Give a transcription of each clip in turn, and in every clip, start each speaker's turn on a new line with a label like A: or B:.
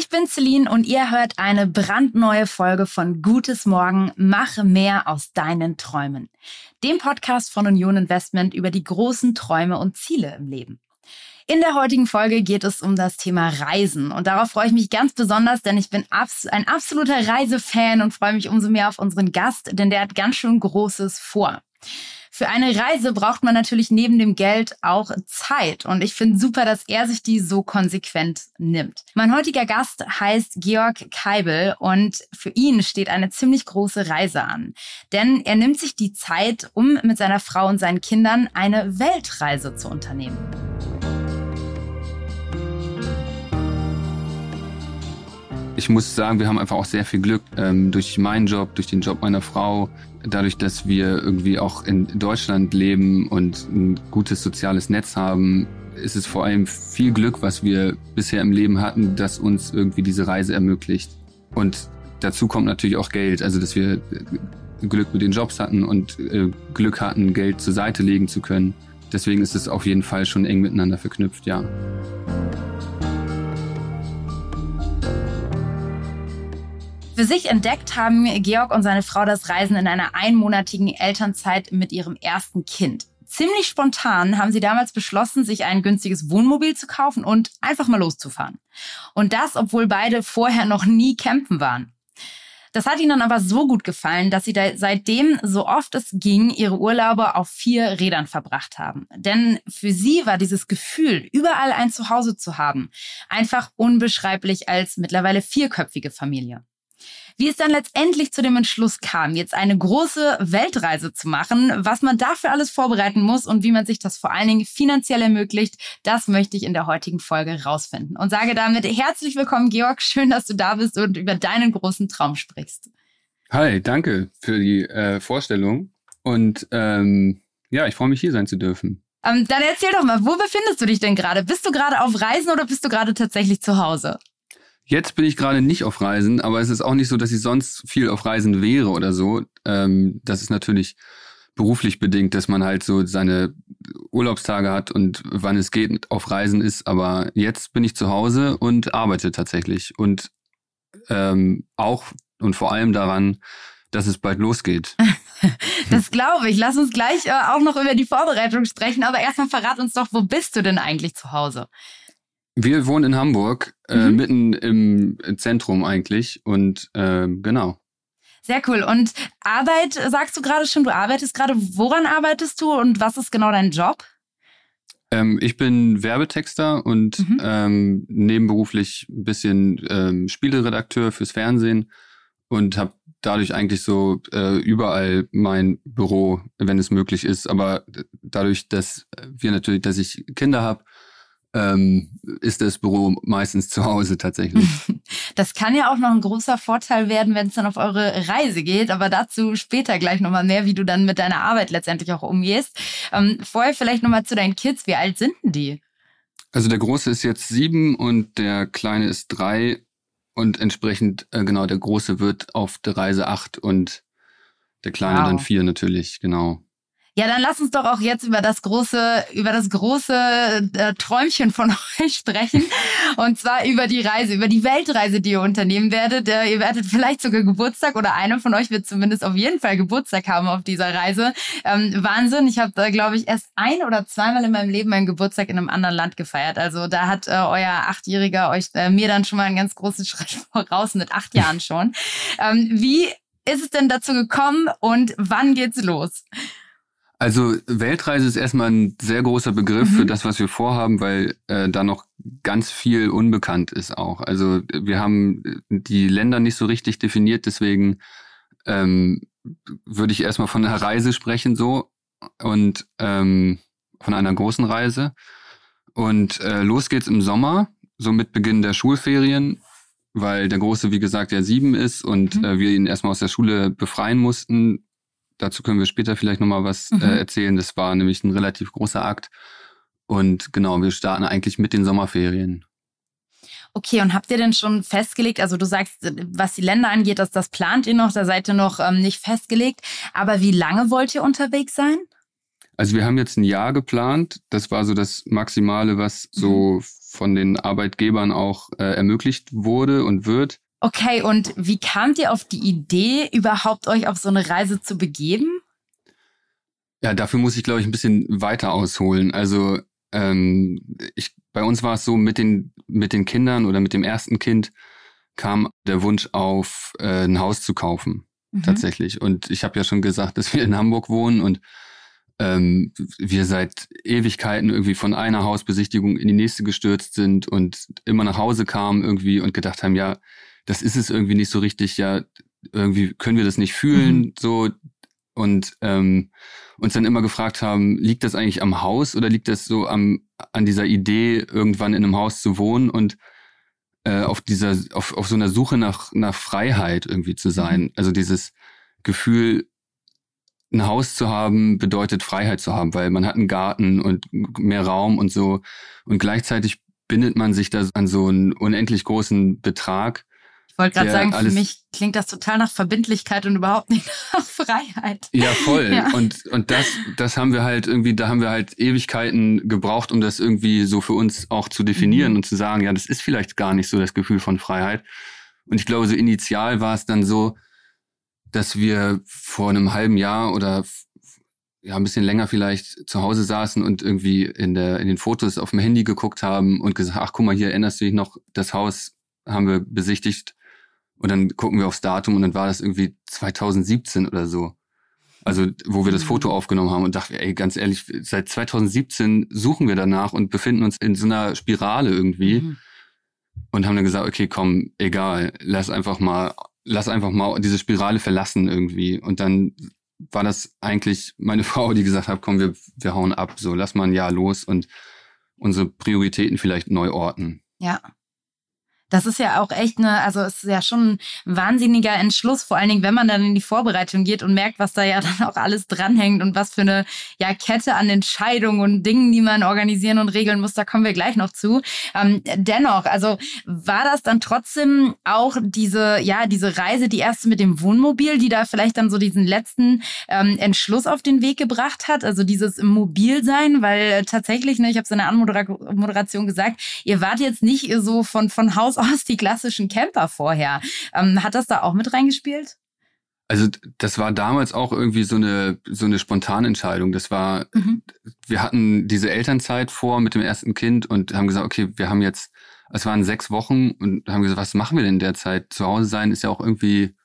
A: Ich bin Celine und ihr hört eine brandneue Folge von Gutes Morgen, mache mehr aus deinen Träumen. Dem Podcast von Union Investment über die großen Träume und Ziele im Leben. In der heutigen Folge geht es um das Thema Reisen und darauf freue ich mich ganz besonders, denn ich bin abs ein absoluter Reisefan und freue mich umso mehr auf unseren Gast, denn der hat ganz schön Großes vor. Für eine Reise braucht man natürlich neben dem Geld auch Zeit. Und ich finde super, dass er sich die so konsequent nimmt. Mein heutiger Gast heißt Georg Keibel und für ihn steht eine ziemlich große Reise an. Denn er nimmt sich die Zeit, um mit seiner Frau und seinen Kindern eine Weltreise zu unternehmen.
B: Ich muss sagen, wir haben einfach auch sehr viel Glück ähm, durch meinen Job, durch den Job meiner Frau, dadurch, dass wir irgendwie auch in Deutschland leben und ein gutes soziales Netz haben, ist es vor allem viel Glück, was wir bisher im Leben hatten, das uns irgendwie diese Reise ermöglicht. Und dazu kommt natürlich auch Geld, also dass wir Glück mit den Jobs hatten und äh, Glück hatten, Geld zur Seite legen zu können. Deswegen ist es auf jeden Fall schon eng miteinander verknüpft, ja.
A: Für sich entdeckt haben Georg und seine Frau das Reisen in einer einmonatigen Elternzeit mit ihrem ersten Kind. Ziemlich spontan haben sie damals beschlossen, sich ein günstiges Wohnmobil zu kaufen und einfach mal loszufahren. Und das, obwohl beide vorher noch nie campen waren. Das hat ihnen aber so gut gefallen, dass sie da seitdem, so oft es ging, ihre Urlaube auf vier Rädern verbracht haben. Denn für sie war dieses Gefühl, überall ein Zuhause zu haben, einfach unbeschreiblich als mittlerweile vierköpfige Familie. Wie es dann letztendlich zu dem Entschluss kam, jetzt eine große Weltreise zu machen, was man dafür alles vorbereiten muss und wie man sich das vor allen Dingen finanziell ermöglicht, das möchte ich in der heutigen Folge rausfinden. Und sage damit herzlich willkommen, Georg. Schön, dass du da bist und über deinen großen Traum sprichst.
B: Hi, danke für die äh, Vorstellung. Und ähm, ja, ich freue mich, hier sein zu dürfen.
A: Ähm, dann erzähl doch mal, wo befindest du dich denn gerade? Bist du gerade auf Reisen oder bist du gerade tatsächlich zu Hause?
B: Jetzt bin ich gerade nicht auf Reisen, aber es ist auch nicht so, dass ich sonst viel auf Reisen wäre oder so. Ähm, das ist natürlich beruflich bedingt, dass man halt so seine Urlaubstage hat und wann es geht auf Reisen ist. Aber jetzt bin ich zu Hause und arbeite tatsächlich und ähm, auch und vor allem daran, dass es bald losgeht.
A: das glaube ich. Lass uns gleich äh, auch noch über die Vorbereitung sprechen. Aber erstmal verrat uns doch, wo bist du denn eigentlich zu Hause?
B: Wir wohnen in Hamburg, äh, mhm. mitten im Zentrum eigentlich und äh, genau.
A: Sehr cool. Und Arbeit, sagst du gerade schon, du arbeitest gerade. Woran arbeitest du und was ist genau dein Job?
B: Ähm, ich bin Werbetexter und mhm. ähm, nebenberuflich ein bisschen ähm, Spieleredakteur fürs Fernsehen und habe dadurch eigentlich so äh, überall mein Büro, wenn es möglich ist. Aber dadurch, dass wir natürlich, dass ich Kinder habe, ähm, ist das Büro meistens zu Hause tatsächlich.
A: Das kann ja auch noch ein großer Vorteil werden, wenn es dann auf eure Reise geht, aber dazu später gleich nochmal mehr, wie du dann mit deiner Arbeit letztendlich auch umgehst. Ähm, vorher vielleicht nochmal zu deinen Kids. Wie alt sind denn die?
B: Also der Große ist jetzt sieben und der Kleine ist drei und entsprechend, äh, genau, der Große wird auf der Reise acht und der Kleine wow. dann vier natürlich, genau.
A: Ja, dann lass uns doch auch jetzt über das große, über das große äh, Träumchen von euch sprechen. Und zwar über die Reise, über die Weltreise, die ihr unternehmen werdet. Äh, ihr werdet vielleicht sogar Geburtstag oder einer von euch wird zumindest auf jeden Fall Geburtstag haben auf dieser Reise. Ähm, Wahnsinn. Ich habe, äh, glaube ich, erst ein oder zweimal in meinem Leben meinen Geburtstag in einem anderen Land gefeiert. Also da hat äh, euer Achtjähriger euch äh, mir dann schon mal einen ganz großen Schritt voraus mit acht Jahren schon. Ähm, wie ist es denn dazu gekommen und wann geht's los?
B: Also Weltreise ist erstmal ein sehr großer Begriff mhm. für das, was wir vorhaben, weil äh, da noch ganz viel unbekannt ist auch. Also wir haben die Länder nicht so richtig definiert, deswegen ähm, würde ich erstmal von einer Reise sprechen so und ähm, von einer großen Reise. Und äh, los geht's im Sommer, so mit Beginn der Schulferien, weil der Große, wie gesagt, ja sieben ist und mhm. äh, wir ihn erstmal aus der Schule befreien mussten, Dazu können wir später vielleicht nochmal was äh, mhm. äh, erzählen. Das war nämlich ein relativ großer Akt. Und genau, wir starten eigentlich mit den Sommerferien.
A: Okay, und habt ihr denn schon festgelegt, also du sagst, was die Länder angeht, dass das plant ihr noch, da seid ihr noch ähm, nicht festgelegt, aber wie lange wollt ihr unterwegs sein?
B: Also wir haben jetzt ein Jahr geplant. Das war so das Maximale, was so mhm. von den Arbeitgebern auch äh, ermöglicht wurde und wird.
A: Okay, und wie kamt ihr auf die Idee, überhaupt euch auf so eine Reise zu begeben?
B: Ja, dafür muss ich, glaube ich, ein bisschen weiter ausholen. Also ähm, ich, bei uns war es so, mit den, mit den Kindern oder mit dem ersten Kind kam der Wunsch auf, äh, ein Haus zu kaufen, mhm. tatsächlich. Und ich habe ja schon gesagt, dass wir in Hamburg wohnen und ähm, wir seit Ewigkeiten irgendwie von einer Hausbesichtigung in die nächste gestürzt sind und immer nach Hause kamen irgendwie und gedacht haben, ja, das ist es irgendwie nicht so richtig, ja, irgendwie können wir das nicht fühlen, mhm. so und ähm, uns dann immer gefragt haben, liegt das eigentlich am Haus oder liegt das so am, an dieser Idee, irgendwann in einem Haus zu wohnen und äh, auf dieser, auf, auf so einer Suche nach, nach Freiheit irgendwie zu sein. Mhm. Also dieses Gefühl, ein Haus zu haben, bedeutet Freiheit zu haben, weil man hat einen Garten und mehr Raum und so. Und gleichzeitig bindet man sich da an so einen unendlich großen Betrag,
A: wollte gerade sagen, für mich klingt das total nach Verbindlichkeit und überhaupt nicht nach Freiheit.
B: Ja, voll. Ja. Und, und das, das haben wir halt irgendwie, da haben wir halt Ewigkeiten gebraucht, um das irgendwie so für uns auch zu definieren mhm. und zu sagen, ja, das ist vielleicht gar nicht so das Gefühl von Freiheit. Und ich glaube, so initial war es dann so, dass wir vor einem halben Jahr oder ja, ein bisschen länger vielleicht zu Hause saßen und irgendwie in der, in den Fotos auf dem Handy geguckt haben und gesagt, ach, guck mal, hier erinnerst du dich noch, das Haus haben wir besichtigt und dann gucken wir aufs Datum und dann war das irgendwie 2017 oder so. Also, wo wir das Foto mhm. aufgenommen haben und dachten, ey, ganz ehrlich, seit 2017 suchen wir danach und befinden uns in so einer Spirale irgendwie. Mhm. Und haben dann gesagt, okay, komm, egal, lass einfach mal, lass einfach mal diese Spirale verlassen irgendwie. Und dann war das eigentlich meine Frau, die gesagt hat, komm, wir, wir hauen ab, so, lass mal ein Jahr los und unsere Prioritäten vielleicht neu orten.
A: Ja. Das ist ja auch echt eine, also es ist ja schon ein wahnsinniger Entschluss, vor allen Dingen, wenn man dann in die Vorbereitung geht und merkt, was da ja dann auch alles dranhängt und was für eine ja, Kette an Entscheidungen und Dingen, die man organisieren und regeln muss, da kommen wir gleich noch zu. Ähm, dennoch, also war das dann trotzdem auch diese, ja, diese Reise, die erste mit dem Wohnmobil, die da vielleicht dann so diesen letzten ähm, Entschluss auf den Weg gebracht hat, also dieses Mobilsein, weil tatsächlich, ne, ich habe es in der Anmoderation gesagt, ihr wart jetzt nicht so von, von Haus aus die klassischen Camper vorher. Ähm, hat das da auch mit reingespielt?
B: Also das war damals auch irgendwie so eine so eine spontane Entscheidung. Das war, mhm. wir hatten diese Elternzeit vor mit dem ersten Kind und haben gesagt, okay, wir haben jetzt, es waren sechs Wochen und haben gesagt, was machen wir denn derzeit? Zu Hause sein ist ja auch irgendwie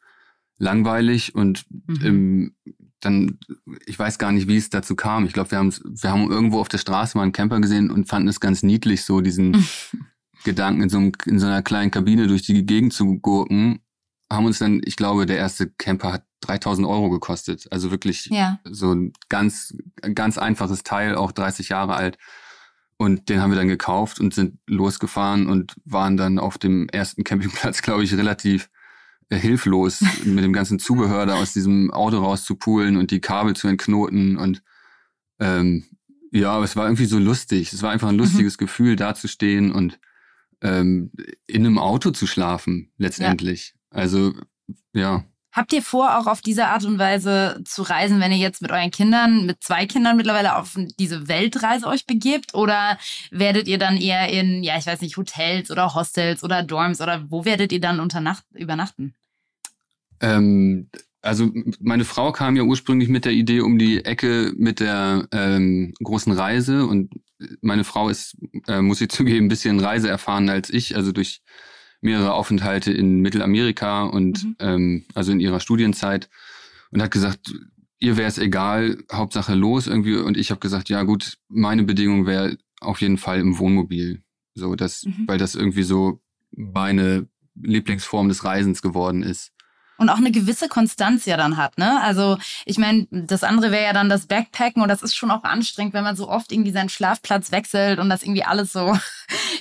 B: langweilig und mhm. ähm, dann, ich weiß gar nicht, wie es dazu kam. Ich glaube, wir haben wir haben irgendwo auf der Straße mal einen Camper gesehen und fanden es ganz niedlich, so diesen Gedanken, in so, einem, in so einer kleinen Kabine durch die Gegend zu gurken, haben uns dann, ich glaube, der erste Camper hat 3000 Euro gekostet. Also wirklich ja. so ein ganz, ganz einfaches Teil, auch 30 Jahre alt. Und den haben wir dann gekauft und sind losgefahren und waren dann auf dem ersten Campingplatz, glaube ich, relativ äh, hilflos mit dem ganzen Zubehör da aus diesem Auto rauszupulen und die Kabel zu entknoten und ähm, ja, aber es war irgendwie so lustig. Es war einfach ein mhm. lustiges mhm. Gefühl, da zu stehen und ähm, in einem Auto zu schlafen, letztendlich. Ja. Also, ja.
A: Habt ihr vor, auch auf diese Art und Weise zu reisen, wenn ihr jetzt mit euren Kindern, mit zwei Kindern mittlerweile auf diese Weltreise euch begebt? Oder werdet ihr dann eher in, ja, ich weiß nicht, Hotels oder Hostels oder Dorms oder wo werdet ihr dann unter Nacht übernachten?
B: Ähm, also meine Frau kam ja ursprünglich mit der Idee um die Ecke mit der ähm, großen Reise und meine Frau ist, äh, muss ich zugeben, ein bisschen reiseerfahren als ich, also durch mehrere Aufenthalte in Mittelamerika und mhm. ähm, also in ihrer Studienzeit und hat gesagt, ihr wäre es egal, Hauptsache los irgendwie. Und ich habe gesagt, ja gut, meine Bedingung wäre auf jeden Fall im Wohnmobil. So, das, mhm. weil das irgendwie so meine Lieblingsform des Reisens geworden ist
A: und auch eine gewisse Konstanz ja dann hat, ne? Also ich meine, das andere wäre ja dann das Backpacken und das ist schon auch anstrengend, wenn man so oft irgendwie seinen Schlafplatz wechselt und das irgendwie alles so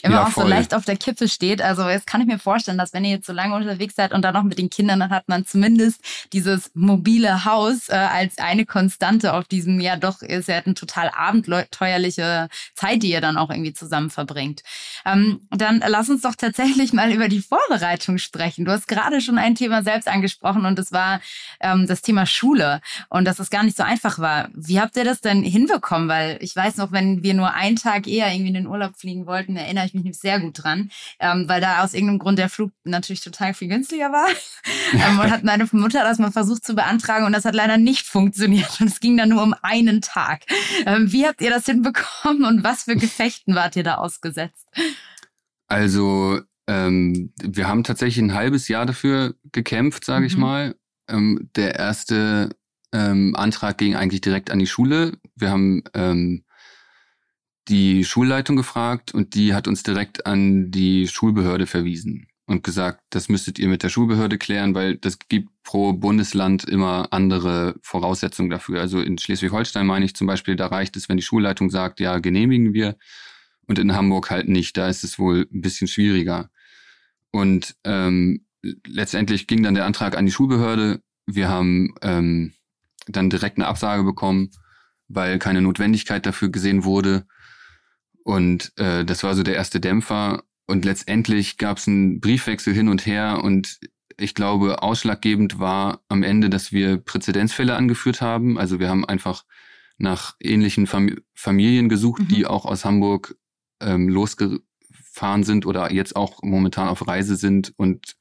A: immer ja, auch so leicht auf der Kippe steht. Also jetzt kann ich mir vorstellen, dass wenn ihr jetzt so lange unterwegs seid und dann noch mit den Kindern, dann hat man zumindest dieses mobile Haus äh, als eine Konstante auf diesem, ja doch, ist ja eine total abenteuerliche Zeit, die ihr dann auch irgendwie zusammen verbringt. Ähm, dann lass uns doch tatsächlich mal über die Vorbereitung sprechen. Du hast gerade schon ein Thema selbst angesprochen angesprochen und es war ähm, das Thema Schule und dass es gar nicht so einfach war. Wie habt ihr das denn hinbekommen? Weil ich weiß noch, wenn wir nur einen Tag eher irgendwie in den Urlaub fliegen wollten, erinnere ich mich sehr gut dran, ähm, weil da aus irgendeinem Grund der Flug natürlich total viel günstiger war. ähm, und hat meine Mutter das mal versucht zu beantragen und das hat leider nicht funktioniert und es ging dann nur um einen Tag. Ähm, wie habt ihr das hinbekommen und was für Gefechten wart ihr da ausgesetzt?
B: Also ähm, wir haben tatsächlich ein halbes Jahr dafür gekämpft, sage mhm. ich mal. Ähm, der erste ähm, Antrag ging eigentlich direkt an die Schule. Wir haben ähm, die Schulleitung gefragt und die hat uns direkt an die Schulbehörde verwiesen und gesagt, das müsstet ihr mit der Schulbehörde klären, weil das gibt pro Bundesland immer andere Voraussetzungen dafür. Also in Schleswig-Holstein meine ich zum Beispiel, da reicht es, wenn die Schulleitung sagt, ja, genehmigen wir. Und in Hamburg halt nicht. Da ist es wohl ein bisschen schwieriger. Und ähm, letztendlich ging dann der Antrag an die Schulbehörde. Wir haben ähm, dann direkt eine Absage bekommen, weil keine Notwendigkeit dafür gesehen wurde. Und äh, das war so der erste Dämpfer. Und letztendlich gab es einen Briefwechsel hin und her. Und ich glaube, ausschlaggebend war am Ende, dass wir Präzedenzfälle angeführt haben. Also wir haben einfach nach ähnlichen Fam Familien gesucht, mhm. die auch aus Hamburg ähm, losge gefahren sind oder jetzt auch momentan auf Reise sind und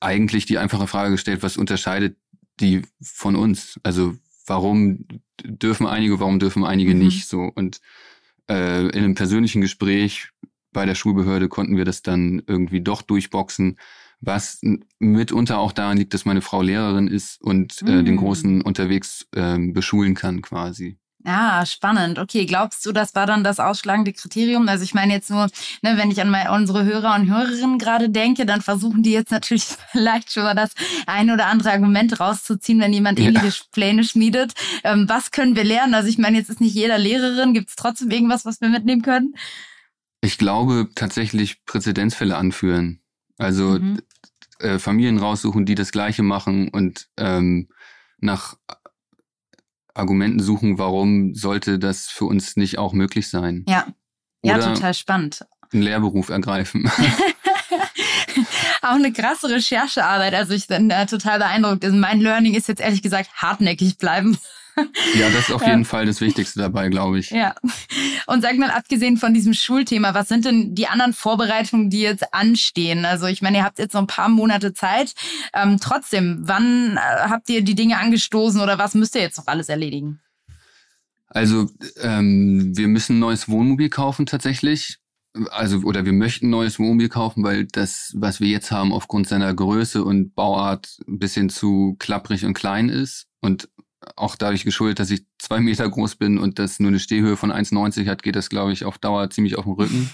B: eigentlich die einfache Frage gestellt, was unterscheidet die von uns? Also warum dürfen einige, warum dürfen einige mhm. nicht so? Und äh, in einem persönlichen Gespräch bei der Schulbehörde konnten wir das dann irgendwie doch durchboxen, was mitunter auch daran liegt, dass meine Frau Lehrerin ist und äh, den mhm. Großen unterwegs äh, beschulen kann quasi.
A: Ja, spannend. Okay, glaubst du, das war dann das ausschlagende Kriterium? Also ich meine jetzt nur, ne, wenn ich an meine, unsere Hörer und Hörerinnen gerade denke, dann versuchen die jetzt natürlich vielleicht schon mal das ein oder andere Argument rauszuziehen, wenn jemand ja. ähnliche Pläne schmiedet. Ähm, was können wir lernen? Also ich meine, jetzt ist nicht jeder Lehrerin. Gibt es trotzdem irgendwas, was wir mitnehmen können?
B: Ich glaube tatsächlich Präzedenzfälle anführen. Also mhm. äh, Familien raussuchen, die das Gleiche machen und ähm, nach Argumenten suchen, warum sollte das für uns nicht auch möglich sein.
A: Ja, ja, total spannend.
B: Einen Lehrberuf ergreifen.
A: auch eine krasse Recherchearbeit. Also ich bin äh, total beeindruckt. Also mein Learning ist jetzt ehrlich gesagt hartnäckig bleiben.
B: Ja, das ist auf jeden Fall das Wichtigste dabei, glaube ich.
A: Ja. Und sag mal, abgesehen von diesem Schulthema, was sind denn die anderen Vorbereitungen, die jetzt anstehen? Also ich meine, ihr habt jetzt noch ein paar Monate Zeit. Ähm, trotzdem, wann äh, habt ihr die Dinge angestoßen oder was müsst ihr jetzt noch alles erledigen?
B: Also ähm, wir müssen ein neues Wohnmobil kaufen tatsächlich. Also oder wir möchten ein neues Wohnmobil kaufen, weil das, was wir jetzt haben, aufgrund seiner Größe und Bauart ein bisschen zu klapprig und klein ist. Und auch dadurch geschuldet, dass ich zwei Meter groß bin und das nur eine Stehhöhe von 1,90 hat, geht das, glaube ich, auf Dauer ziemlich auf den Rücken.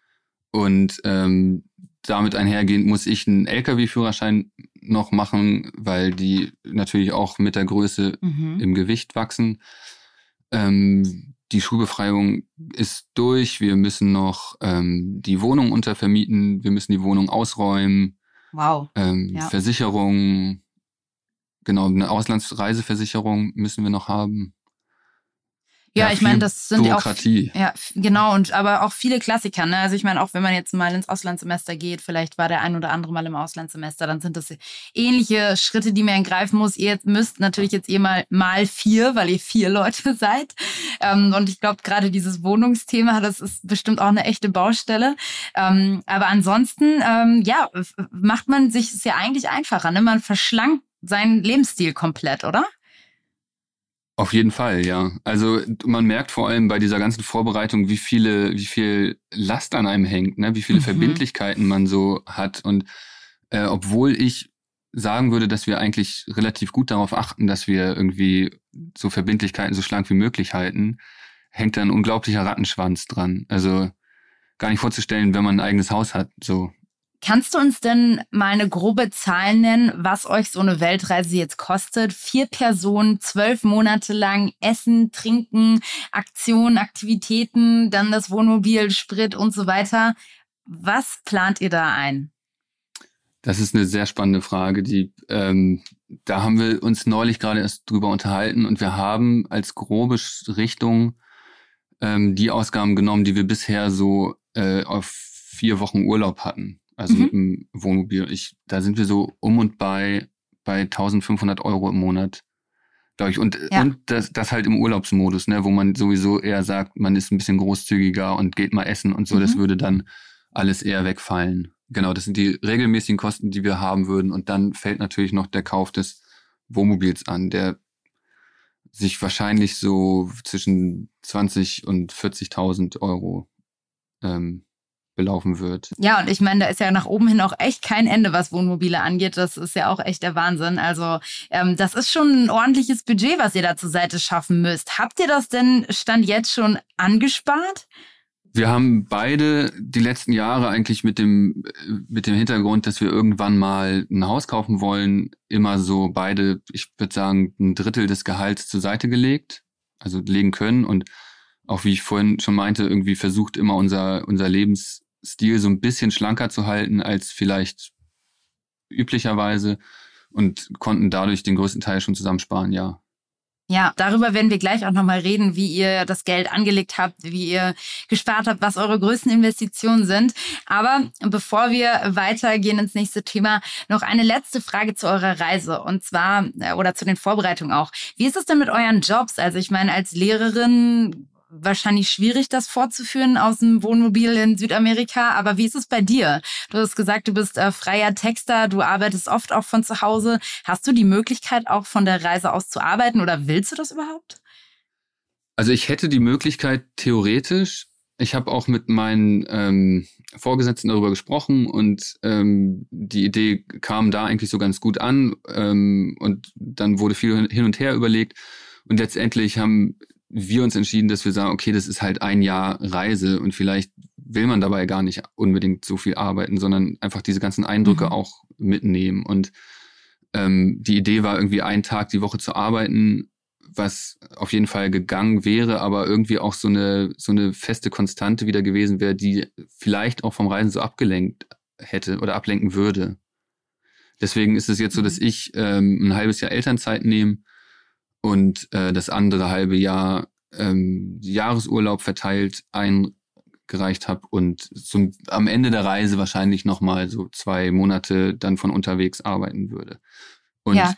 B: und ähm, damit einhergehend muss ich einen Lkw-Führerschein noch machen, weil die natürlich auch mit der Größe mhm. im Gewicht wachsen. Ähm, die Schulbefreiung ist durch. Wir müssen noch ähm, die Wohnung untervermieten. Wir müssen die Wohnung ausräumen.
A: Wow.
B: Ähm, ja. Versicherung, Genau, eine Auslandsreiseversicherung müssen wir noch haben.
A: Ja, ja ich meine, das sind Bürokratie. auch ja genau und aber auch viele Klassiker. Ne? Also ich meine, auch wenn man jetzt mal ins Auslandssemester geht, vielleicht war der ein oder andere mal im Auslandssemester, dann sind das ähnliche Schritte, die man ergreifen muss. Ihr müsst natürlich jetzt eh mal mal vier, weil ihr vier Leute seid. Ähm, und ich glaube, gerade dieses Wohnungsthema, das ist bestimmt auch eine echte Baustelle. Ähm, aber ansonsten, ähm, ja, macht man sich es ja eigentlich einfacher. Ne? Man verschlankt seinen Lebensstil komplett, oder?
B: Auf jeden Fall, ja. Also man merkt vor allem bei dieser ganzen Vorbereitung, wie viele, wie viel Last an einem hängt, ne? wie viele mhm. Verbindlichkeiten man so hat. Und äh, obwohl ich sagen würde, dass wir eigentlich relativ gut darauf achten, dass wir irgendwie so Verbindlichkeiten so schlank wie möglich halten, hängt da ein unglaublicher Rattenschwanz dran. Also gar nicht vorzustellen, wenn man ein eigenes Haus hat. So,
A: Kannst du uns denn mal eine grobe Zahl nennen, was euch so eine Weltreise jetzt kostet? Vier Personen, zwölf Monate lang Essen, Trinken, Aktionen, Aktivitäten, dann das Wohnmobil, Sprit und so weiter. Was plant ihr da ein?
B: Das ist eine sehr spannende Frage. Die, ähm, da haben wir uns neulich gerade erst drüber unterhalten und wir haben als grobe Richtung ähm, die Ausgaben genommen, die wir bisher so äh, auf vier Wochen Urlaub hatten also mhm. mit dem Wohnmobil. Ich, da sind wir so um und bei bei 1500 Euro im Monat. Glaube ich. Und, ja. und das, das halt im Urlaubsmodus, ne, wo man sowieso eher sagt, man ist ein bisschen großzügiger und geht mal essen und so, mhm. das würde dann alles eher wegfallen. Genau, das sind die regelmäßigen Kosten, die wir haben würden. Und dann fällt natürlich noch der Kauf des Wohnmobils an, der sich wahrscheinlich so zwischen 20 und 40.000 Euro ähm, belaufen wird.
A: Ja, und ich meine, da ist ja nach oben hin auch echt kein Ende, was Wohnmobile angeht. Das ist ja auch echt der Wahnsinn. Also ähm, das ist schon ein ordentliches Budget, was ihr da zur Seite schaffen müsst. Habt ihr das denn Stand jetzt schon angespart?
B: Wir haben beide die letzten Jahre eigentlich mit dem, mit dem Hintergrund, dass wir irgendwann mal ein Haus kaufen wollen, immer so beide, ich würde sagen, ein Drittel des Gehalts zur Seite gelegt, also legen können und auch wie ich vorhin schon meinte, irgendwie versucht immer unser, unser Lebensstil so ein bisschen schlanker zu halten als vielleicht üblicherweise und konnten dadurch den größten Teil schon zusammensparen, ja.
A: Ja, darüber werden wir gleich auch nochmal reden, wie ihr das Geld angelegt habt, wie ihr gespart habt, was eure größten Investitionen sind. Aber bevor wir weitergehen ins nächste Thema, noch eine letzte Frage zu eurer Reise und zwar, äh, oder zu den Vorbereitungen auch. Wie ist es denn mit euren Jobs? Also ich meine, als Lehrerin wahrscheinlich schwierig, das fortzuführen aus dem Wohnmobil in Südamerika. Aber wie ist es bei dir? Du hast gesagt, du bist äh, freier Texter, du arbeitest oft auch von zu Hause. Hast du die Möglichkeit, auch von der Reise aus zu arbeiten oder willst du das überhaupt?
B: Also ich hätte die Möglichkeit theoretisch. Ich habe auch mit meinen ähm, Vorgesetzten darüber gesprochen und ähm, die Idee kam da eigentlich so ganz gut an ähm, und dann wurde viel hin und her überlegt und letztendlich haben wir uns entschieden, dass wir sagen, okay, das ist halt ein Jahr Reise und vielleicht will man dabei gar nicht unbedingt so viel arbeiten, sondern einfach diese ganzen Eindrücke mhm. auch mitnehmen. Und ähm, die Idee war irgendwie einen Tag die Woche zu arbeiten, was auf jeden Fall gegangen wäre, aber irgendwie auch so eine, so eine feste Konstante wieder gewesen wäre, die vielleicht auch vom Reisen so abgelenkt hätte oder ablenken würde. Deswegen ist es jetzt so, dass mhm. ich ähm, ein halbes Jahr Elternzeit nehme und äh, das andere halbe Jahr ähm, Jahresurlaub verteilt eingereicht habe und zum, am Ende der Reise wahrscheinlich nochmal so zwei Monate dann von unterwegs arbeiten würde. Und ja.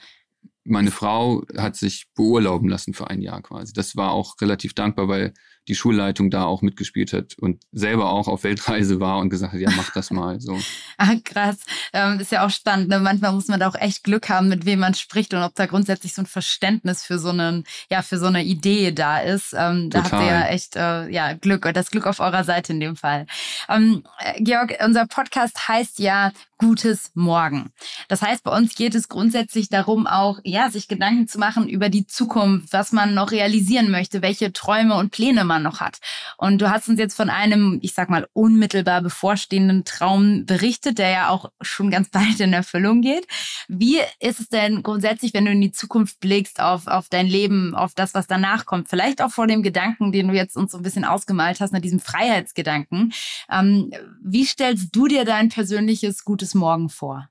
B: meine Frau hat sich beurlauben lassen für ein Jahr quasi. Das war auch relativ dankbar, weil die Schulleitung da auch mitgespielt hat und selber auch auf Weltreise war und gesagt hat, ja, mach das mal so.
A: ah, krass. Ähm, ist ja auch spannend. Ne? Manchmal muss man da auch echt Glück haben, mit wem man spricht und ob da grundsätzlich so ein Verständnis für so einen, ja, für so eine Idee da ist. Ähm, da Total. habt ihr ja echt äh, ja, Glück und das Glück auf eurer Seite in dem Fall. Ähm, äh, Georg, unser Podcast heißt ja gutes Morgen. Das heißt, bei uns geht es grundsätzlich darum, auch ja, sich Gedanken zu machen über die Zukunft, was man noch realisieren möchte, welche Träume und Pläne man noch hat. Und du hast uns jetzt von einem, ich sag mal, unmittelbar bevorstehenden Traum berichtet, der ja auch schon ganz bald in Erfüllung geht. Wie ist es denn grundsätzlich, wenn du in die Zukunft blickst, auf, auf dein Leben, auf das, was danach kommt? Vielleicht auch vor dem Gedanken, den du jetzt uns so ein bisschen ausgemalt hast, nach diesem Freiheitsgedanken. Ähm, wie stellst du dir dein persönliches gutes gutes Morgen vor?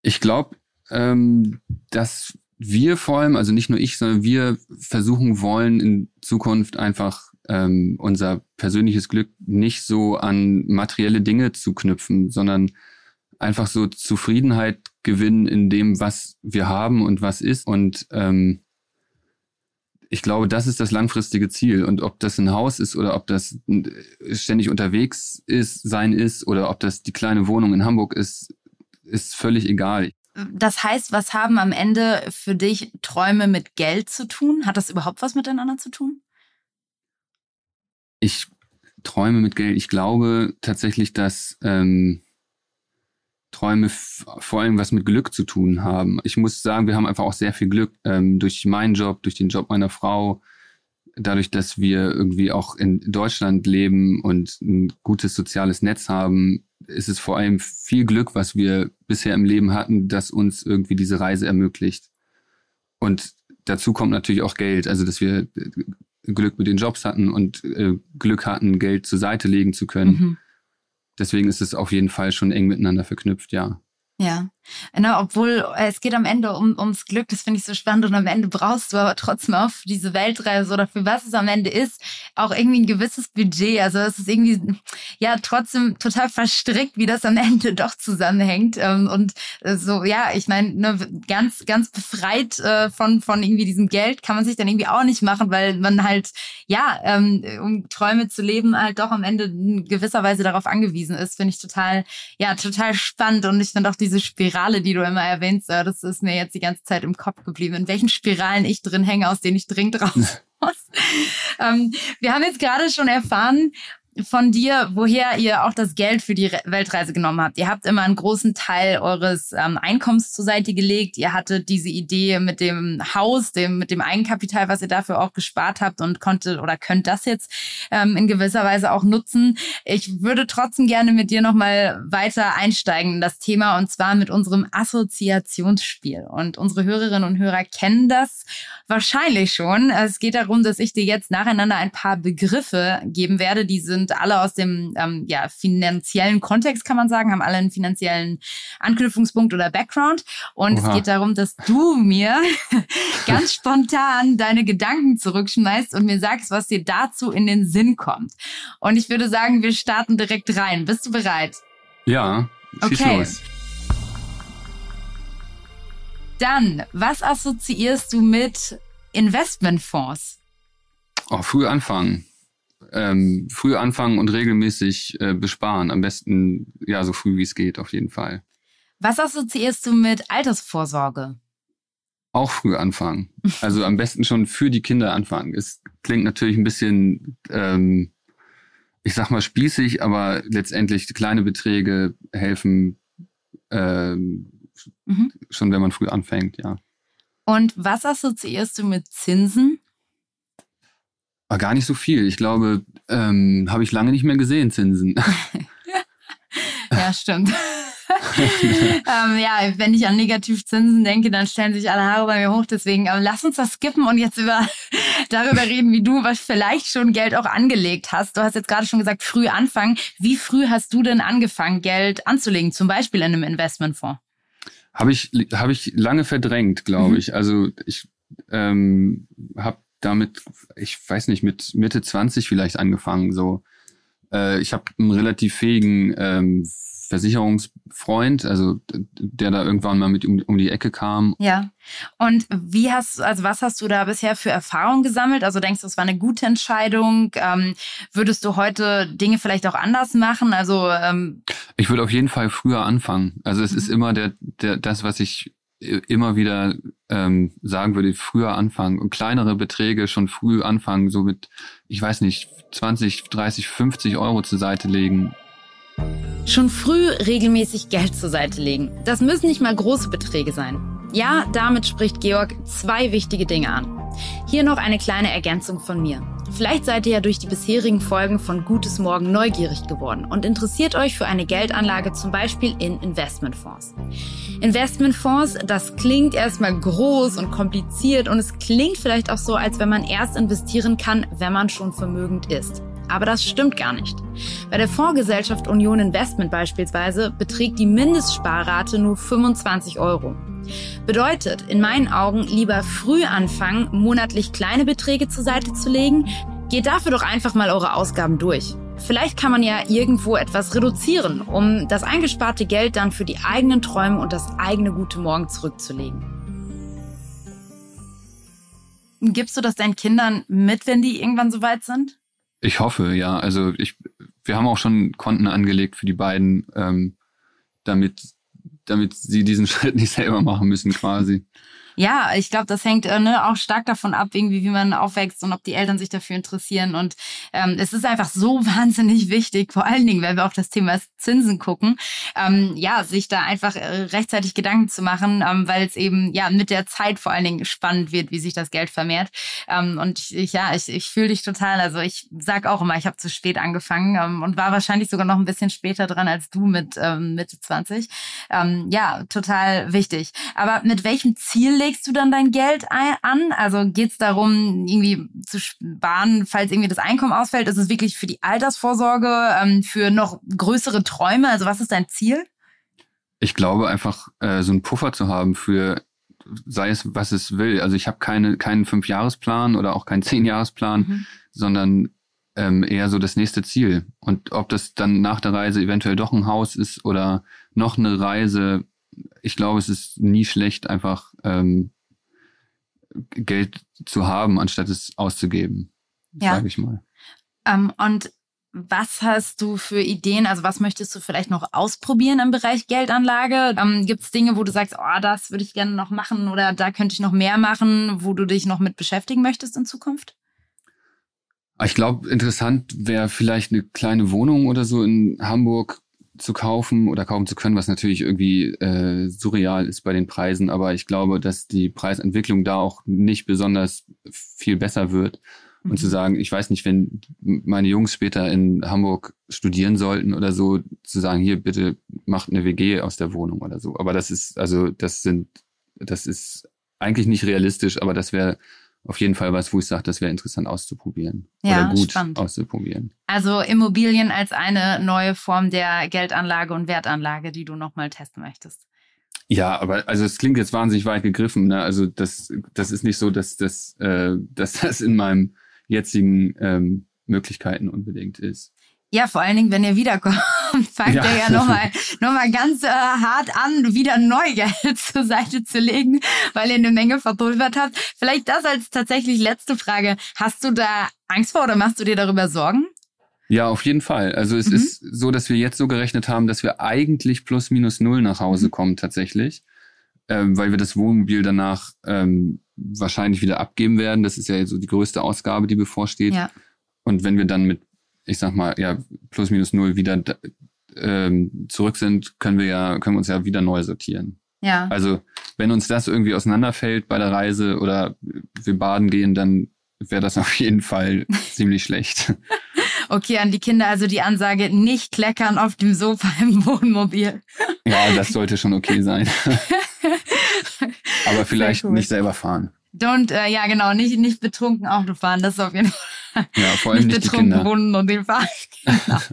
B: Ich glaube, ähm, dass wir vor allem, also nicht nur ich, sondern wir versuchen wollen in Zukunft einfach ähm, unser persönliches Glück nicht so an materielle Dinge zu knüpfen, sondern einfach so Zufriedenheit gewinnen in dem, was wir haben und was ist. Und ähm, ich glaube, das ist das langfristige Ziel. Und ob das ein Haus ist oder ob das ständig unterwegs ist, sein ist oder ob das die kleine Wohnung in Hamburg ist, ist völlig egal.
A: Das heißt, was haben am Ende für dich Träume mit Geld zu tun? Hat das überhaupt was miteinander zu tun?
B: Ich träume mit Geld. Ich glaube tatsächlich, dass ähm, Träume vor allem was mit Glück zu tun haben. Ich muss sagen, wir haben einfach auch sehr viel Glück ähm, durch meinen Job, durch den Job meiner Frau, dadurch, dass wir irgendwie auch in Deutschland leben und ein gutes soziales Netz haben, ist es vor allem viel Glück, was wir bisher im Leben hatten, das uns irgendwie diese Reise ermöglicht. Und dazu kommt natürlich auch Geld, also dass wir äh, Glück mit den Jobs hatten und äh, Glück hatten, Geld zur Seite legen zu können. Mhm deswegen ist es auf jeden Fall schon eng miteinander verknüpft, ja.
A: Ja. Ne, obwohl äh, es geht am Ende um, ums Glück, das finde ich so spannend und am Ende brauchst du aber trotzdem auch für diese Weltreise oder für was es am Ende ist, auch irgendwie ein gewisses Budget. Also es ist irgendwie ja trotzdem total verstrickt, wie das am Ende doch zusammenhängt. Ähm, und äh, so, ja, ich meine, ne, ganz, ganz befreit äh, von, von irgendwie diesem Geld kann man sich dann irgendwie auch nicht machen, weil man halt, ja, ähm, um Träume zu leben, halt doch am Ende in gewisser Weise darauf angewiesen ist, finde ich total, ja, total spannend. Und ich finde auch diese Spirale die du immer erwähnst, das ist mir jetzt die ganze Zeit im Kopf geblieben, in welchen Spiralen ich drin hänge, aus denen ich dringend raus muss. ähm, wir haben jetzt gerade schon erfahren, von dir, woher ihr auch das Geld für die Weltreise genommen habt. Ihr habt immer einen großen Teil eures ähm, Einkommens zur Seite gelegt. Ihr hattet diese Idee mit dem Haus, dem, mit dem Eigenkapital, was ihr dafür auch gespart habt und konnte oder könnt das jetzt ähm, in gewisser Weise auch nutzen. Ich würde trotzdem gerne mit dir nochmal weiter einsteigen in das Thema und zwar mit unserem Assoziationsspiel. Und unsere Hörerinnen und Hörer kennen das wahrscheinlich schon. Es geht darum, dass ich dir jetzt nacheinander ein paar Begriffe geben werde, die sind sind alle aus dem ähm, ja, finanziellen Kontext, kann man sagen, haben alle einen finanziellen Anknüpfungspunkt oder Background. Und Oha. es geht darum, dass du mir ganz spontan deine Gedanken zurückschmeißt und mir sagst, was dir dazu in den Sinn kommt. Und ich würde sagen, wir starten direkt rein. Bist du bereit?
B: Ja, schieß okay. los.
A: Dann, was assoziierst du mit Investmentfonds?
B: Oh, früh anfangen ähm, früh anfangen und regelmäßig äh, besparen. Am besten ja so früh wie es geht, auf jeden Fall.
A: Was assoziierst du mit Altersvorsorge?
B: Auch früh anfangen. Also am besten schon für die Kinder anfangen. Es klingt natürlich ein bisschen, ähm, ich sag mal, spießig, aber letztendlich kleine Beträge helfen ähm, mhm. schon, wenn man früh anfängt, ja.
A: Und was assoziierst du mit Zinsen?
B: War gar nicht so viel. Ich glaube, ähm, habe ich lange nicht mehr gesehen, Zinsen.
A: ja, stimmt. ähm, ja, wenn ich an Negativzinsen denke, dann stellen sich alle Haare bei mir hoch. Deswegen, aber lass uns das skippen und jetzt über, darüber reden, wie du was vielleicht schon Geld auch angelegt hast. Du hast jetzt gerade schon gesagt, früh anfangen. Wie früh hast du denn angefangen, Geld anzulegen, zum Beispiel in einem Investmentfonds?
B: Habe ich, hab ich lange verdrängt, glaube mhm. ich. Also ich ähm, habe damit, ich weiß nicht, mit Mitte 20 vielleicht angefangen. So, äh, ich habe einen relativ fähigen ähm, Versicherungsfreund, also der da irgendwann mal mit um, um, die Ecke kam.
A: Ja. Und wie hast also was hast du da bisher für Erfahrungen gesammelt? Also denkst du, es war eine gute Entscheidung? Ähm, würdest du heute Dinge vielleicht auch anders machen? Also ähm
B: ich würde auf jeden Fall früher anfangen. Also es mhm. ist immer der, der das, was ich immer wieder ähm, sagen würde, früher anfangen und kleinere Beträge schon früh anfangen, so mit, ich weiß nicht, 20, 30, 50 Euro zur Seite legen.
A: Schon früh regelmäßig Geld zur Seite legen. Das müssen nicht mal große Beträge sein. Ja, damit spricht Georg zwei wichtige Dinge an. Hier noch eine kleine Ergänzung von mir. Vielleicht seid ihr ja durch die bisherigen Folgen von Gutes Morgen neugierig geworden und interessiert euch für eine Geldanlage zum Beispiel in Investmentfonds. Investmentfonds, das klingt erstmal groß und kompliziert und es klingt vielleicht auch so, als wenn man erst investieren kann, wenn man schon vermögend ist. Aber das stimmt gar nicht. Bei der Fondsgesellschaft Union Investment beispielsweise beträgt die Mindestsparrate nur 25 Euro. Bedeutet, in meinen Augen lieber früh anfangen, monatlich kleine Beträge zur Seite zu legen. Geht dafür doch einfach mal eure Ausgaben durch. Vielleicht kann man ja irgendwo etwas reduzieren, um das eingesparte Geld dann für die eigenen Träume und das eigene gute Morgen zurückzulegen. Gibst du das deinen Kindern mit, wenn die irgendwann soweit sind?
B: Ich hoffe, ja. Also ich, wir haben auch schon Konten angelegt für die beiden, ähm, damit, damit sie diesen Schritt nicht selber machen müssen, quasi.
A: Ja, ich glaube, das hängt äh, ne, auch stark davon ab, irgendwie, wie man aufwächst und ob die Eltern sich dafür interessieren. Und ähm, es ist einfach so wahnsinnig wichtig, vor allen Dingen, wenn wir auf das Thema Zinsen gucken, ähm, ja, sich da einfach äh, rechtzeitig Gedanken zu machen, ähm, weil es eben ja mit der Zeit vor allen Dingen spannend wird, wie sich das Geld vermehrt. Ähm, und ich, ich, ja, ich, ich fühle dich total. Also ich sag auch immer, ich habe zu spät angefangen ähm, und war wahrscheinlich sogar noch ein bisschen später dran als du mit ähm, Mitte 20. Ähm, ja, total wichtig. Aber mit welchem Ziel legst du dann dein Geld an? Also geht es darum, irgendwie zu sparen, falls irgendwie das Einkommen ausfällt? Ist es wirklich für die Altersvorsorge, ähm, für noch größere Träume? Also was ist dein Ziel?
B: Ich glaube einfach, äh, so einen Puffer zu haben für sei es, was es will. Also ich habe keine, keinen Fünfjahresplan oder auch keinen Zehnjahresplan, mhm. sondern ähm, eher so das nächste Ziel. Und ob das dann nach der Reise eventuell doch ein Haus ist oder noch eine Reise, ich glaube, es ist nie schlecht, einfach ähm, Geld zu haben, anstatt es auszugeben, ja. sage ich mal.
A: Ähm, und was hast du für Ideen? Also was möchtest du vielleicht noch ausprobieren im Bereich Geldanlage? Ähm, Gibt es Dinge, wo du sagst, oh, das würde ich gerne noch machen oder da könnte ich noch mehr machen, wo du dich noch mit beschäftigen möchtest in Zukunft?
B: Ich glaube, interessant wäre vielleicht eine kleine Wohnung oder so in Hamburg zu kaufen oder kaufen zu können, was natürlich irgendwie äh, surreal ist bei den Preisen. Aber ich glaube, dass die Preisentwicklung da auch nicht besonders viel besser wird. Und zu mhm. sagen, ich weiß nicht, wenn meine Jungs später in Hamburg studieren sollten oder so, zu sagen, hier bitte macht eine WG aus der Wohnung oder so. Aber das ist, also das sind, das ist eigentlich nicht realistisch, aber das wäre auf jeden Fall was, wo ich sage, das wäre interessant auszuprobieren. Ja, oder gut spannend. auszuprobieren.
A: Also Immobilien als eine neue Form der Geldanlage und Wertanlage, die du nochmal testen möchtest.
B: Ja, aber also es klingt jetzt wahnsinnig weit gegriffen. Ne? Also das, das ist nicht so, dass das, äh, dass das in meinem jetzigen ähm, Möglichkeiten unbedingt ist.
A: Ja, vor allen Dingen, wenn ihr wiederkommt, fangt ja. ihr ja nochmal noch mal ganz äh, hart an, wieder Neugeld zur Seite zu legen, weil ihr eine Menge verpulvert habt. Vielleicht das als tatsächlich letzte Frage. Hast du da Angst vor oder machst du dir darüber Sorgen?
B: Ja, auf jeden Fall. Also es mhm. ist so, dass wir jetzt so gerechnet haben, dass wir eigentlich plus minus null nach Hause mhm. kommen tatsächlich, ähm, weil wir das Wohnmobil danach ähm, wahrscheinlich wieder abgeben werden. Das ist ja so die größte Ausgabe, die bevorsteht. Ja. Und wenn wir dann mit, ich sag mal, ja, plus minus null wieder ähm, zurück sind, können wir ja, können wir uns ja wieder neu sortieren. Ja. Also, wenn uns das irgendwie auseinanderfällt bei der Reise oder wir baden gehen, dann wäre das auf jeden Fall ziemlich schlecht.
A: Okay, an die Kinder also die Ansage, nicht kleckern auf dem Sofa im Wohnmobil.
B: Ja, das sollte schon okay sein. Aber vielleicht cool. nicht selber fahren.
A: Don't, äh, ja genau, nicht, nicht betrunken Auto fahren, das ist auf jeden Fall.
B: Ja, vor allem nicht, nicht betrunken.
A: Wohnen und den fahren.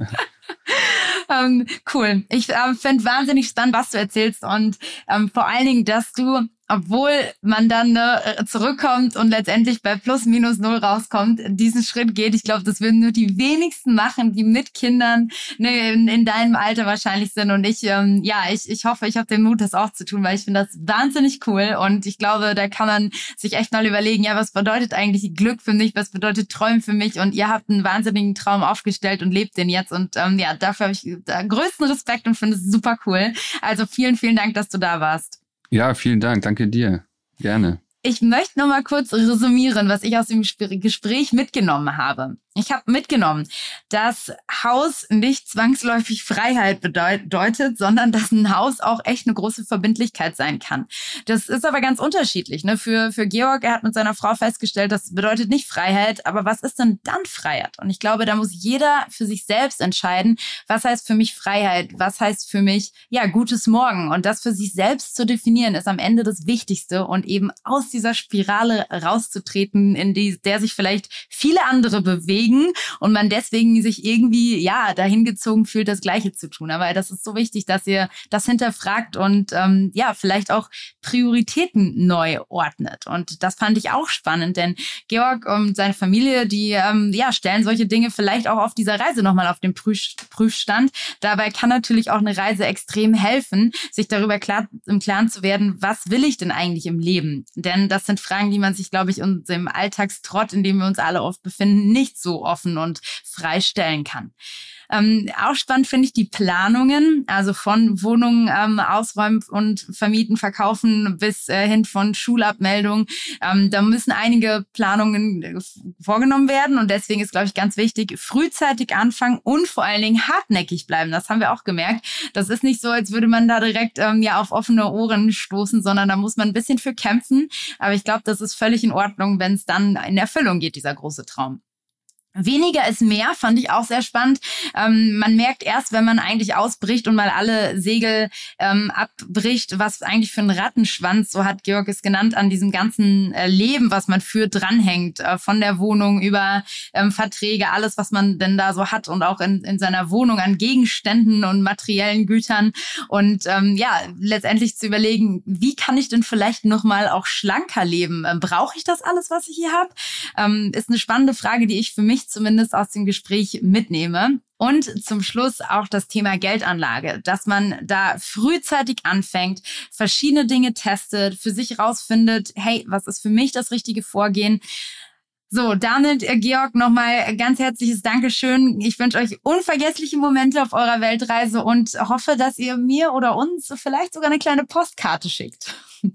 A: Genau. ähm, cool. Ich äh, finde wahnsinnig spannend, was du erzählst und ähm, vor allen Dingen, dass du obwohl man dann ne, zurückkommt und letztendlich bei plus minus null rauskommt, diesen Schritt geht. Ich glaube, das würden nur die wenigsten machen, die mit Kindern ne, in, in deinem Alter wahrscheinlich sind. Und ich, ähm, ja, ich, ich hoffe, ich habe den Mut, das auch zu tun, weil ich finde das wahnsinnig cool. Und ich glaube, da kann man sich echt mal überlegen, ja, was bedeutet eigentlich Glück für mich, was bedeutet Träumen für mich? Und ihr habt einen wahnsinnigen Traum aufgestellt und lebt den jetzt. Und ähm, ja, dafür habe ich größten Respekt und finde es super cool. Also vielen, vielen Dank, dass du da warst.
B: Ja, vielen Dank. Danke dir. Gerne.
A: Ich möchte noch mal kurz resümieren, was ich aus dem Gespräch mitgenommen habe. Ich habe mitgenommen, dass Haus nicht zwangsläufig Freiheit bedeutet, sondern dass ein Haus auch echt eine große Verbindlichkeit sein kann. Das ist aber ganz unterschiedlich. Ne? Für, für Georg, er hat mit seiner Frau festgestellt, das bedeutet nicht Freiheit, aber was ist denn dann Freiheit? Und ich glaube, da muss jeder für sich selbst entscheiden, was heißt für mich Freiheit, was heißt für mich, ja, gutes Morgen. Und das für sich selbst zu definieren, ist am Ende das Wichtigste und eben aus dieser Spirale rauszutreten, in die, der sich vielleicht viele andere bewegen bewegen und man deswegen sich irgendwie, ja, dahin gezogen fühlt, das Gleiche zu tun. Aber das ist so wichtig, dass ihr das hinterfragt und ähm, ja, vielleicht auch Prioritäten neu ordnet. Und das fand ich auch spannend, denn Georg und seine Familie, die ähm, ja, stellen solche Dinge vielleicht auch auf dieser Reise nochmal auf den Prüf Prüfstand. Dabei kann natürlich auch eine Reise extrem helfen, sich darüber klar, im Klaren zu werden, was will ich denn eigentlich im Leben? Denn das sind Fragen, die man sich, glaube ich, uns im Alltagstrott, in dem wir uns alle oft befinden, nicht so offen und frei stellen kann. Ähm, auch spannend finde ich die Planungen, also von Wohnungen ähm, ausräumen und vermieten, verkaufen bis äh, hin von Schulabmeldung. Ähm, da müssen einige Planungen äh, vorgenommen werden und deswegen ist, glaube ich, ganz wichtig, frühzeitig anfangen und vor allen Dingen hartnäckig bleiben. Das haben wir auch gemerkt. Das ist nicht so, als würde man da direkt ähm, ja auf offene Ohren stoßen, sondern da muss man ein bisschen für kämpfen. Aber ich glaube, das ist völlig in Ordnung, wenn es dann in Erfüllung geht, dieser große Traum. Weniger ist mehr, fand ich auch sehr spannend. Ähm, man merkt erst, wenn man eigentlich ausbricht und mal alle Segel ähm, abbricht, was eigentlich für ein Rattenschwanz, so hat Georg es genannt, an diesem ganzen äh, Leben, was man führt, dranhängt. Äh, von der Wohnung über ähm, Verträge, alles, was man denn da so hat und auch in, in seiner Wohnung an Gegenständen und materiellen Gütern. Und ähm, ja, letztendlich zu überlegen, wie kann ich denn vielleicht nochmal auch schlanker leben? Ähm, Brauche ich das alles, was ich hier habe? Ähm, ist eine spannende Frage, die ich für mich zumindest aus dem Gespräch mitnehme. Und zum Schluss auch das Thema Geldanlage, dass man da frühzeitig anfängt, verschiedene Dinge testet, für sich rausfindet, hey, was ist für mich das richtige Vorgehen? So, damit, äh, Georg, nochmal ganz herzliches Dankeschön. Ich wünsche euch unvergessliche Momente auf eurer Weltreise und hoffe, dass ihr mir oder uns vielleicht sogar eine kleine Postkarte schickt.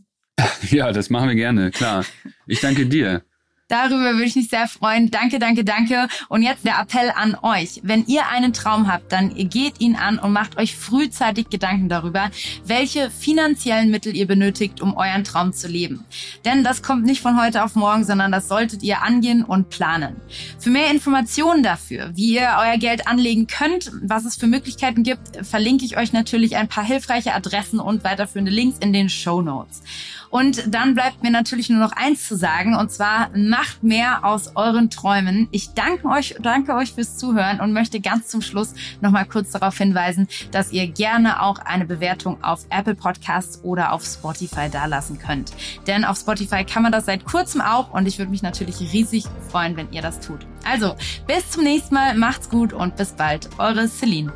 B: Ja, das machen wir gerne, klar. Ich danke dir.
A: Darüber würde ich mich sehr freuen. Danke, danke, danke. Und jetzt der Appell an euch. Wenn ihr einen Traum habt, dann geht ihn an und macht euch frühzeitig Gedanken darüber, welche finanziellen Mittel ihr benötigt, um euren Traum zu leben. Denn das kommt nicht von heute auf morgen, sondern das solltet ihr angehen und planen. Für mehr Informationen dafür, wie ihr euer Geld anlegen könnt, was es für Möglichkeiten gibt, verlinke ich euch natürlich ein paar hilfreiche Adressen und weiterführende Links in den Show Notes. Und dann bleibt mir natürlich nur noch eins zu sagen, und zwar macht mehr aus euren Träumen. Ich danke euch, danke euch fürs Zuhören und möchte ganz zum Schluss nochmal kurz darauf hinweisen, dass ihr gerne auch eine Bewertung auf Apple Podcasts oder auf Spotify dalassen könnt. Denn auf Spotify kann man das seit kurzem auch und ich würde mich natürlich riesig freuen, wenn ihr das tut. Also, bis zum nächsten Mal, macht's gut und bis bald. Eure Celine.